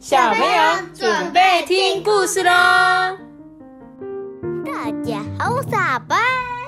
小朋友准备听故事喽！大家好，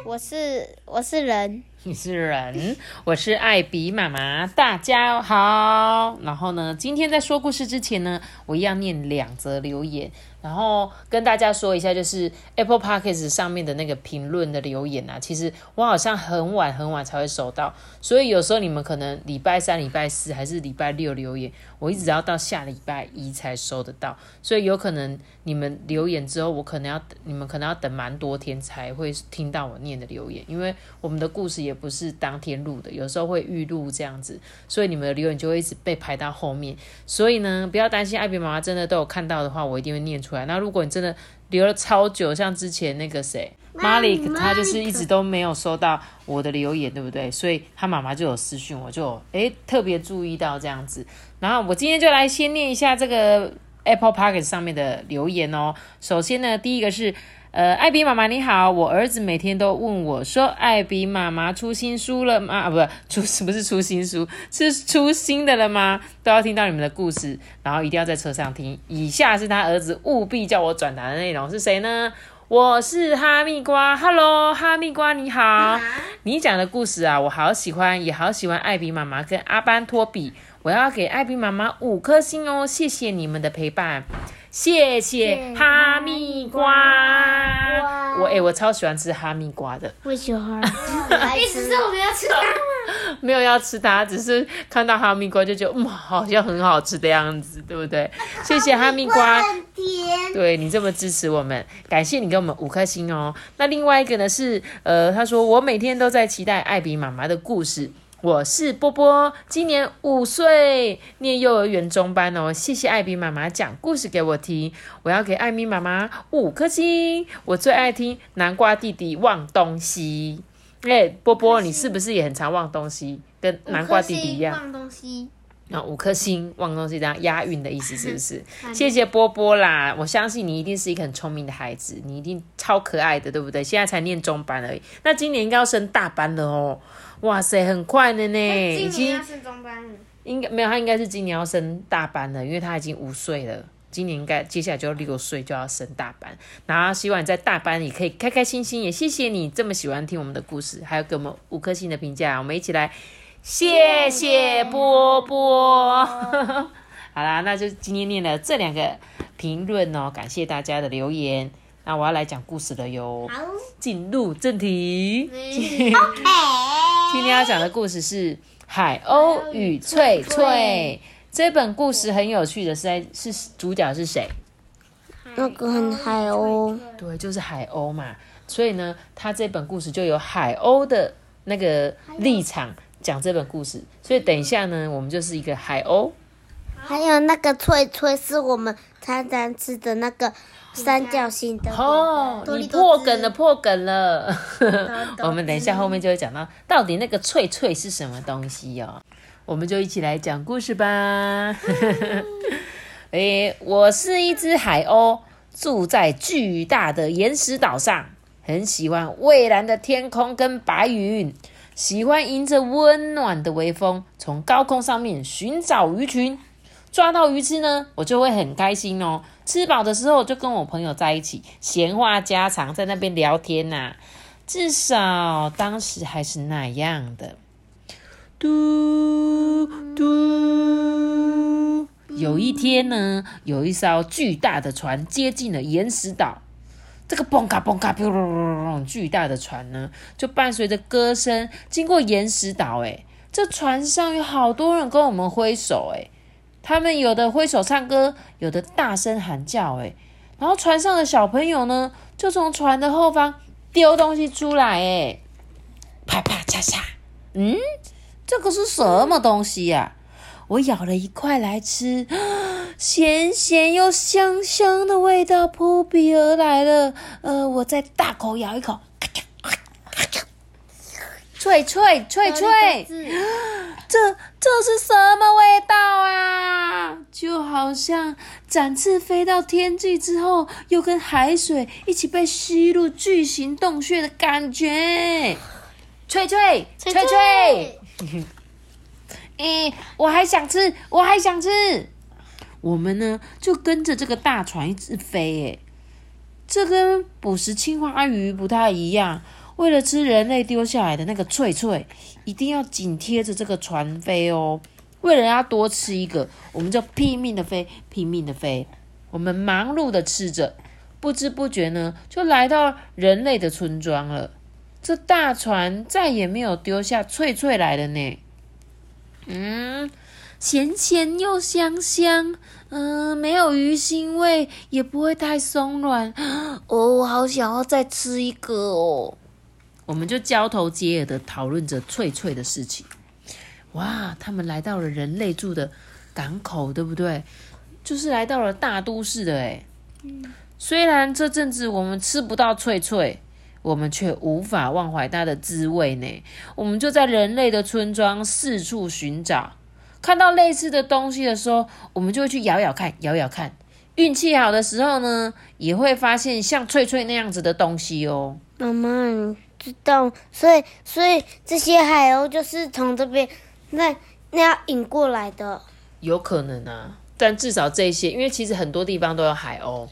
我是我是人，你是人，我是艾比妈妈，大家好。然后呢，今天在说故事之前呢，我一样念两则留言。然后跟大家说一下，就是 Apple Podcast 上面的那个评论的留言啊，其实我好像很晚很晚才会收到，所以有时候你们可能礼拜三、礼拜四还是礼拜六留言，我一直要到下礼拜一才收得到，所以有可能你们留言之后，我可能要你们可能要等蛮多天才会听到我念的留言，因为我们的故事也不是当天录的，有时候会预录这样子，所以你们的留言就会一直被排到后面，所以呢，不要担心，艾比妈妈真的都有看到的话，我一定会念出来。那如果你真的留了超久，像之前那个谁，Malik，他就是一直都没有收到我的留言，对不对？所以他妈妈就有私讯，我就诶特别注意到这样子。然后我今天就来先念一下这个 Apple Park 上面的留言哦。首先呢，第一个是。呃，艾比妈妈你好，我儿子每天都问我说：“艾比妈妈出新书了吗？”啊，不，出不是出新书，是出新的了吗？都要听到你们的故事，然后一定要在车上听。以下是他儿子务必叫我转达的内容，是谁呢？我是哈密瓜，Hello，哈密瓜你好。你讲的故事啊，我好喜欢，也好喜欢艾比妈妈跟阿班托比。我要给艾比妈妈五颗星哦，谢谢你们的陪伴。谢谢哈密瓜，我哎，我超喜欢吃哈密瓜的。我喜欢，意思是我们要吃它吗？没有要吃它，只是看到哈密瓜就觉得，嗯，好像很好吃的样子，对不对？谢谢哈密瓜，对你这么支持我们，感谢你给我们五颗星哦。那另外一个呢是，呃，他说我每天都在期待艾比妈妈的故事。我是波波，今年五岁，念幼儿园中班哦。谢谢艾比妈妈讲故事给我听，我要给艾米妈妈五颗星。我最爱听南瓜弟弟忘东西。哎，波波，你是不是也很常忘东西？跟南瓜弟弟一样。忘东西。啊，五颗星忘东西这样押韵的意思是不是？谢谢波波啦，我相信你一定是一个很聪明的孩子，你一定超可爱的，对不对？现在才念中班而已，那今年应该要升大班了哦。哇塞，很快的呢，已经要升中班了。应该没有，他应该是今年要升大班了，因为他已经五岁了。今年应该接下来就要六岁，就要升大班。然后希望你在大班也可以开开心心。也谢谢你这么喜欢听我们的故事，还有给我们五颗星的评价。我们一起来，谢谢波波。好啦，那就今天念了这两个评论哦，感谢大家的留言。那我要来讲故事了哟。好，进入正题。今天要讲的故事是《海鸥与翠翠》。这本故事很有趣的是，在是主角是谁？那个海鸥。对，就是海鸥嘛。所以呢，他这本故事就有海鸥的那个立场讲这本故事。所以等一下呢，我们就是一个海鸥。还有那个脆脆，是我们常常吃的那个。三角形的哦，你破梗了，破梗了。我们等一下后面就会讲到，到底那个脆脆是什么东西哦？我们就一起来讲故事吧。诶，我是一只海鸥，住在巨大的岩石岛上，很喜欢蔚蓝的天空跟白云，喜欢迎着温暖的微风，从高空上面寻找鱼群。抓到鱼吃呢，我就会很开心哦。吃饱的时候，就跟我朋友在一起闲话家常，在那边聊天呐。至少当时还是那样的。嘟嘟，有一天呢，有一艘巨大的船接近了岩石岛。这个嘣卡嘣卡，巨大的船呢，就伴随着歌声经过岩石岛。哎，这船上有好多人跟我们挥手。哎。他们有的挥手唱歌，有的大声喊叫，哎，然后船上的小朋友呢，就从船的后方丢东西出来，哎，啪啪嚓嚓，嗯，这个是什么东西呀？我咬了一块来吃，咸咸又香香的味道扑鼻而来了，呃，我再大口咬一口。脆脆脆脆，这这是什么味道啊？就好像展翅飞到天际之后，又跟海水一起被吸入巨型洞穴的感觉。脆脆脆脆，哎，我还想吃，我还想吃。我们呢就跟着这个大船一直飞，诶，这跟捕食青花鱼不太一样。为了吃人类丢下来的那个脆脆，一定要紧贴着这个船飞哦。为了要多吃一个，我们就拼命的飞，拼命的飞。我们忙碌的吃着，不知不觉呢，就来到人类的村庄了。这大船再也没有丢下脆脆来了呢。嗯，咸咸又香香，嗯，没有鱼腥味，也不会太松软。哦，我好想要再吃一个哦。我们就交头接耳的讨论着脆脆的事情。哇，他们来到了人类住的港口，对不对？就是来到了大都市的哎。虽然这阵子我们吃不到脆脆，我们却无法忘怀它的滋味呢。我们就在人类的村庄四处寻找，看到类似的东西的时候，我们就会去咬咬看，咬咬看。运气好的时候呢，也会发现像脆脆那样子的东西哦。妈妈。知道，所以所以这些海鸥就是从这边那那样引过来的，有可能啊。但至少这些，因为其实很多地方都有海鸥，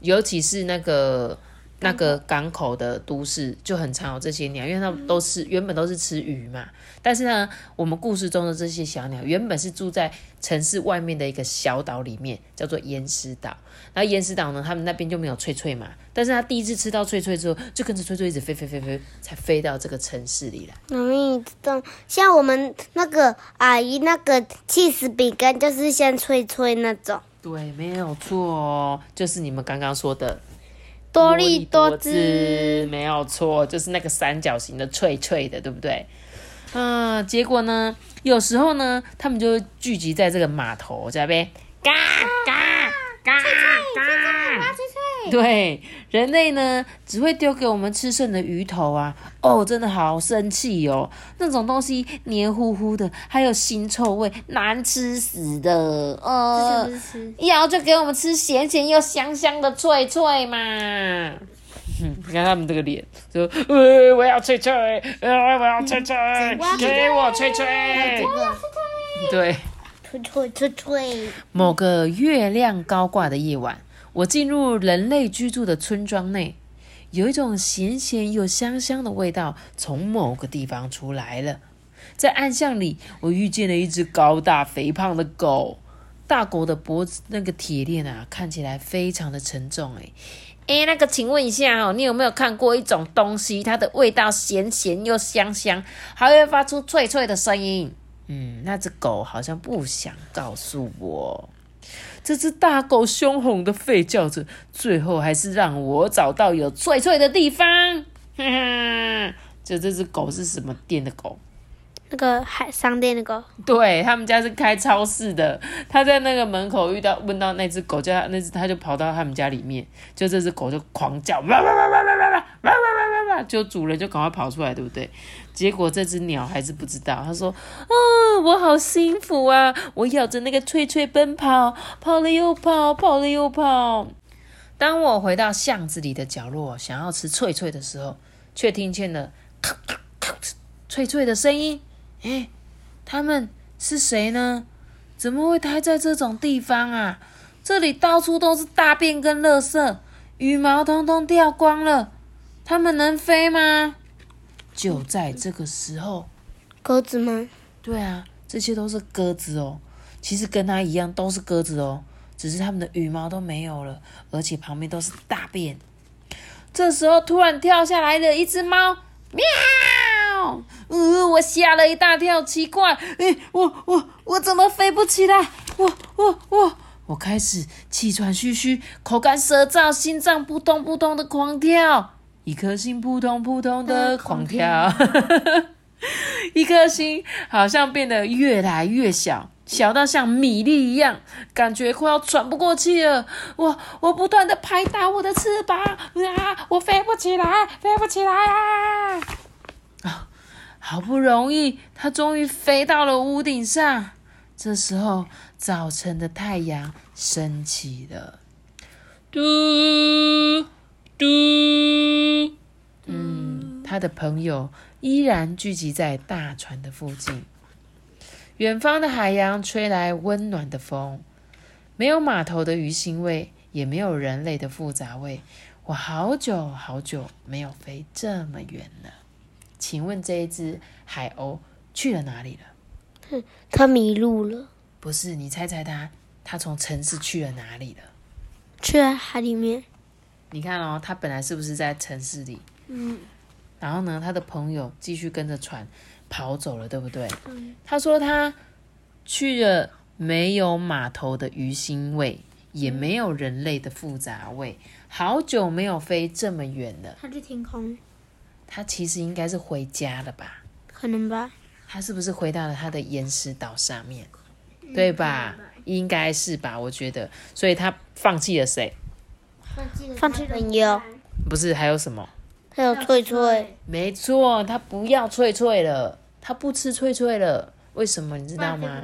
尤其是那个那个港口的都市就很常有这些鸟，因为它们都是原本都是吃鱼嘛。但是呢，我们故事中的这些小鸟原本是住在城市外面的一个小岛里面，叫做岩石岛。然后岩石岛呢，他们那边就没有脆脆嘛。但是他第一次吃到脆脆之后，就跟着脆脆一直飞飞飞飞，才飞到这个城市里来。妈咪知道，像我们那个阿姨那个气死饼干，就是像脆脆那种。对，没有错哦，就是你们刚刚说的多利多姿，没有错，就是那个三角形的脆脆的，对不对？嗯，结果呢？有时候呢，他们就聚集在这个码头这边，嘎嘎嘎嘎，对，人类呢只会丢给我们吃剩的鱼头啊！哦，真的好生气哦！那种东西黏糊糊的，还有腥臭味，难吃死的。呃，要就给我们吃咸咸又香香的脆脆嘛。你看他们这个脸，就：“呃，我要脆脆，呃，我要脆脆，给我脆脆，我要吹吹。”对，吹吹吹吹。某个月亮高挂的夜晚，我进入人类居住的村庄内，有一种咸咸又香香的味道从某个地方出来了。在暗巷里，我遇见了一只高大肥胖的狗。大狗的脖子那个铁链啊，看起来非常的沉重，哎。哎，那个，请问一下哦，你有没有看过一种东西？它的味道咸咸又香香，还会发出脆脆的声音。嗯，那只狗好像不想告诉我。这只大狗凶狠的吠叫着，最后还是让我找到有脆脆的地方。哈哈，就这只狗是什么店的狗？那个海商店的狗，对他们家是开超市的。他在那个门口遇到问到那只狗叫他，那只他就跑到他们家里面，就这只狗就狂叫，哇哇哇哇哇哇哇哇哇哇，就主人就赶快跑出来，对不对？结果这只鸟还是不知道，他说：“啊，我好幸福啊！我咬着那个脆脆奔跑，跑了又跑，跑了又跑。当我回到巷子里的角落，想要吃脆脆的时候，却听见了咔咔咔脆脆的声音。”哎，他们是谁呢？怎么会待在这种地方啊？这里到处都是大便跟垃圾，羽毛通通掉光了。他们能飞吗？就在这个时候，鸽子吗？对啊，这些都是鸽子哦。其实跟它一样都是鸽子哦，只是它们的羽毛都没有了，而且旁边都是大便。这时候突然跳下来了一只猫，喵！呃，我吓了一大跳，奇怪，哎，我我我怎么飞不起来？我我我，我开始气喘吁吁，口干舌燥，心脏扑通扑通的狂跳，一颗心扑通扑通的狂跳，一颗心好像变得越来越小，小到像米粒一样，感觉快要喘不过气了。我我不断的拍打我的翅膀，啊，我飞不起来，飞不起来啊！啊！好不容易，它终于飞到了屋顶上。这时候，早晨的太阳升起了。嘟嘟，他的朋友依然聚集在大船的附近。远方的海洋吹来温暖的风，没有码头的鱼腥味，也没有人类的复杂味。我好久好久没有飞这么远了。请问这一只海鸥去了哪里了？它迷路了，不是，你猜猜它，它从城市去了哪里了？去了海里面。你看哦，它本来是不是在城市里？嗯，然后呢，他的朋友继续跟着船跑走了，对不对？嗯他说他去了没有码头的鱼腥味，也没有人类的复杂味，好久没有飞这么远了。它去天空，他其实应该是回家了吧？可能吧。他是不是回到了他的岩石岛上面？对吧？应该是吧，我觉得。所以他放弃了谁？放弃了朋友，不是还有什么？还有脆脆，没错，他不要脆脆了，他不吃脆脆了。为什么你知道吗？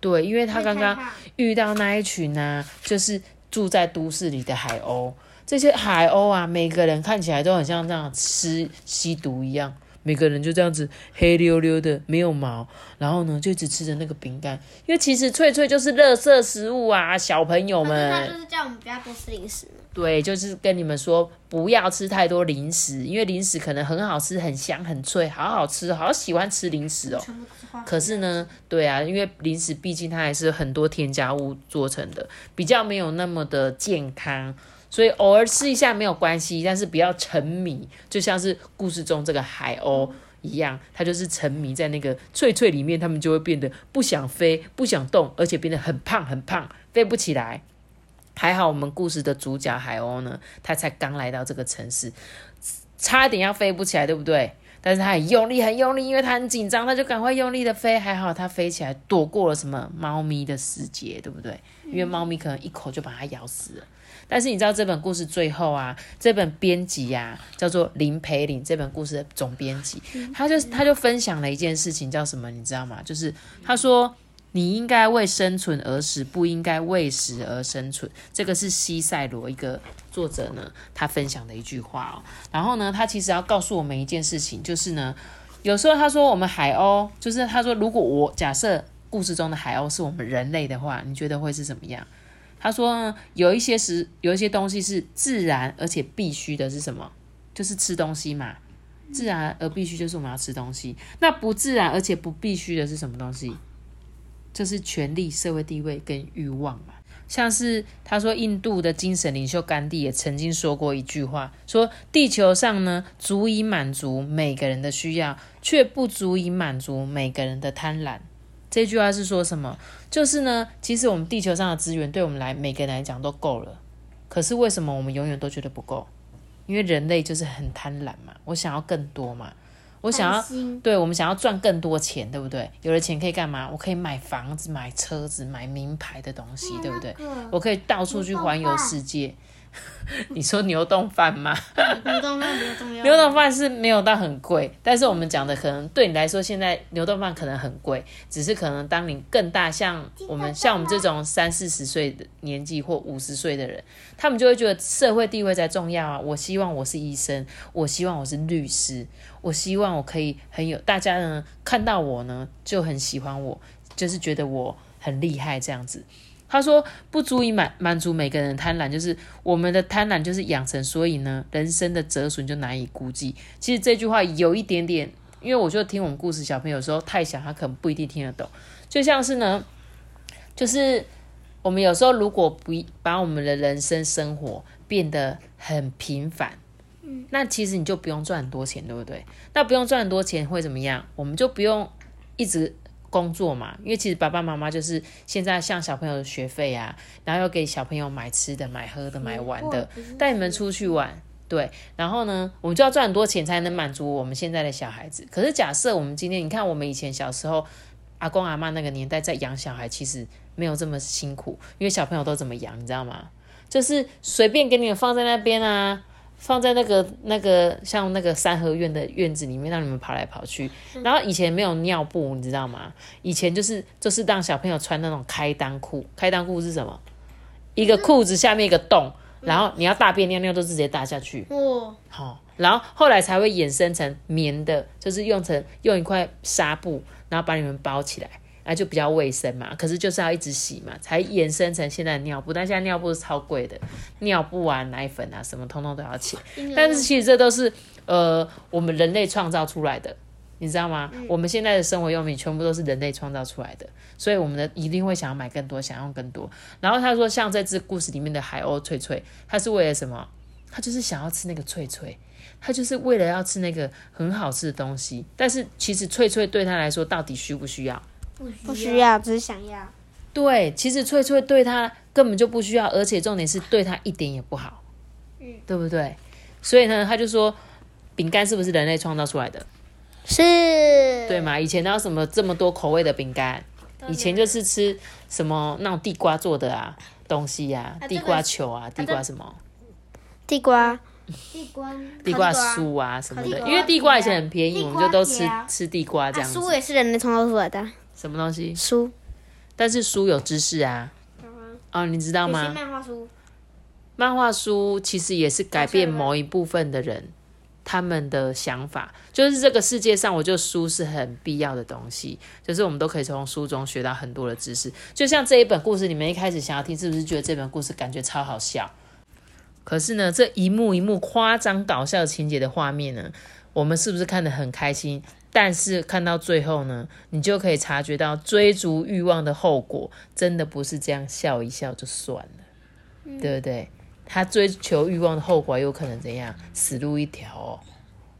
对，因为他刚刚遇到那一群呢、就是住在都市里的海鸥。这些海鸥啊，每个人看起来都很像这样吃吸毒一样，每个人就这样子黑溜溜的，没有毛，然后呢就一直吃着那个饼干。因为其实脆脆就是垃圾食物啊，小朋友们。他就是叫我们不要多吃零食。对，就是跟你们说不要吃太多零食，因为零食可能很好吃、很香、很脆，好好吃，好喜欢吃零食哦。可是呢，对啊，因为零食毕竟它还是很多添加物做成的，比较没有那么的健康，所以偶尔吃一下没有关系，但是不要沉迷，就像是故事中这个海鸥。一样，它就是沉迷在那个脆脆里面，它们就会变得不想飞、不想动，而且变得很胖很胖，飞不起来。还好我们故事的主角海鸥呢，它才刚来到这个城市，差一点要飞不起来，对不对？但是它很用力，很用力，因为它很紧张，它就赶快用力的飞。还好它飞起来，躲过了什么猫咪的世界，对不对？因为猫咪可能一口就把它咬死了。但是你知道这本故事最后啊，这本编辑呀、叫做林培林，这本故事的总编辑，他就他就分享了一件事情，叫什么？你知道吗？就是他说。你应该为生存而死，不应该为食而生存。这个是西塞罗一个作者呢，他分享的一句话哦。然后呢，他其实要告诉我们一件事情，就是呢，有时候他说我们海鸥，就是他说如果我假设故事中的海鸥是我们人类的话，你觉得会是怎么样？他说呢有一些是有一些东西是自然而且必须的，是什么？就是吃东西嘛。自然而必须就是我们要吃东西。那不自然而且不必须的是什么东西？就是权力、社会地位跟欲望嘛。像是他说，印度的精神领袖甘地也曾经说过一句话，说地球上呢足以满足每个人的需要，却不足以满足每个人的贪婪。这句话是说什么？就是呢，其实我们地球上的资源对我们来每个人来讲都够了，可是为什么我们永远都觉得不够？因为人类就是很贪婪嘛，我想要更多嘛。我想要，对我们想要赚更多钱，对不对？有了钱可以干嘛？我可以买房子、买车子、买名牌的东西，对不对？我可以到处去环游世界。你说牛冻饭吗？牛冻饭比较重要。牛冻 饭是没有到很贵，但是我们讲的可能对你来说，现在牛冻饭可能很贵，只是可能当你更大，像我们像我们这种三四十岁的年纪或五十岁的人，他们就会觉得社会地位才重要啊。我希望我是医生，我希望我是律师，我希望我可以很有大家呢看到我呢就很喜欢我，就是觉得我很厉害这样子。他说不足以满满足每个人的贪婪，就是我们的贪婪就是养成，所以呢，人生的折损就难以估计。其实这句话有一点点，因为我就听我们故事，小朋友说太小，他可能不一定听得懂。就像是呢，就是我们有时候如果不把我们的人生生活变得很平凡，嗯，那其实你就不用赚很多钱，对不对？那不用赚很多钱会怎么样？我们就不用一直。工作嘛，因为其实爸爸妈妈就是现在像小朋友的学费啊，然后要给小朋友买吃的、买喝的、买玩的，带你们出去玩，对。然后呢，我们就要赚很多钱才能满足我们现在的小孩子。可是假设我们今天，你看我们以前小时候，阿公阿妈那个年代在养小孩，其实没有这么辛苦，因为小朋友都怎么养，你知道吗？就是随便给你们放在那边啊。放在那个那个像那个三合院的院子里面，让你们跑来跑去。然后以前没有尿布，你知道吗？以前就是就是让小朋友穿那种开裆裤。开裆裤是什么？一个裤子下面一个洞，然后你要大便尿尿都直接大下去。哦，好，然后后来才会衍生成棉的，就是用成用一块纱布，然后把你们包起来，那就比较卫生嘛。可是就是要一直洗嘛，才衍生成现在的尿布。但现在尿布是超贵的，尿布啊、奶粉啊什么，通通都要钱。但是其实这都是呃我们人类创造出来的。你知道吗？我们现在的生活用品全部都是人类创造出来的，所以我们的一定会想要买更多，想用更多。然后他说，像这只故事里面的海鸥翠翠，它是为了什么？它就是想要吃那个翠翠，他就是为了要吃那个很好吃的东西。但是其实翠翠对他来说，到底需不需要？不需要，只是想要。对，其实翠翠对他根本就不需要，而且重点是对他一点也不好，嗯，对不对？所以呢，他就说，饼干是不是人类创造出来的？是，对嘛？以前哪有什么这么多口味的饼干？以前就是吃什么那种地瓜做的啊东西呀、地瓜球啊，地瓜什么地瓜，地瓜，地瓜酥啊什么的。因为地瓜以前很便宜，我们就都吃吃地瓜这样子。酥也是人类创造出来的，什么东西？书但是书有知识啊。哦，你知道吗？漫画书，漫画书其实也是改变某一部分的人他们的想法，就是这个世界上，我觉得书是很必要的东西，就是我们都可以从书中学到很多的知识。就像这一本故事，你们一开始想要听，是不是觉得这本故事感觉超好笑？可是呢，这一幕一幕夸张搞笑情节的画面呢，我们是不是看得很开心？但是看到最后呢，你就可以察觉到追逐欲望的后果，真的不是这样笑一笑就算了，对不对？他追求欲望的后果有可能怎样？死路一条哦。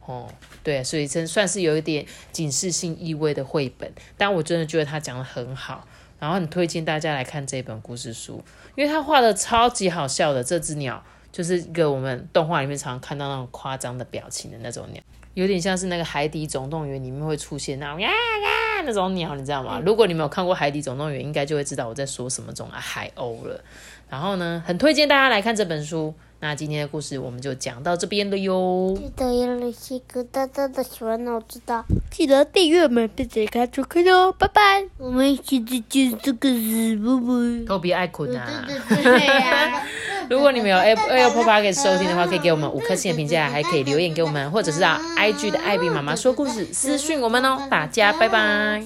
哦，对，所以真算是有一点警示性意味的绘本，但我真的觉得他讲的很好，然后很推荐大家来看这本故事书，因为他画的超级好笑的。这只鸟就是一个我们动画里面常常看到那种夸张的表情的那种鸟，有点像是那个《海底总动员》里面会出现那种呀呀那种鸟，你知道吗？如果你没有看过《海底总动员》，应该就会知道我在说什么种啊海鸥了。然后呢，很推荐大家来看这本书。那今天的故事我们就讲到这边了哟。记得要留下个大大的喜欢我知道，记得订阅我们并且开出看哦，拜拜。我们一起去见这个事，拜拜。都别爱困啊！对呀。如果你们有 Apple Apple Podcast 收听的话，可以给我们五颗星的评价，还可以留言给我们，或者是到 IG 的艾比妈妈说故事私讯我们哦。大家拜拜。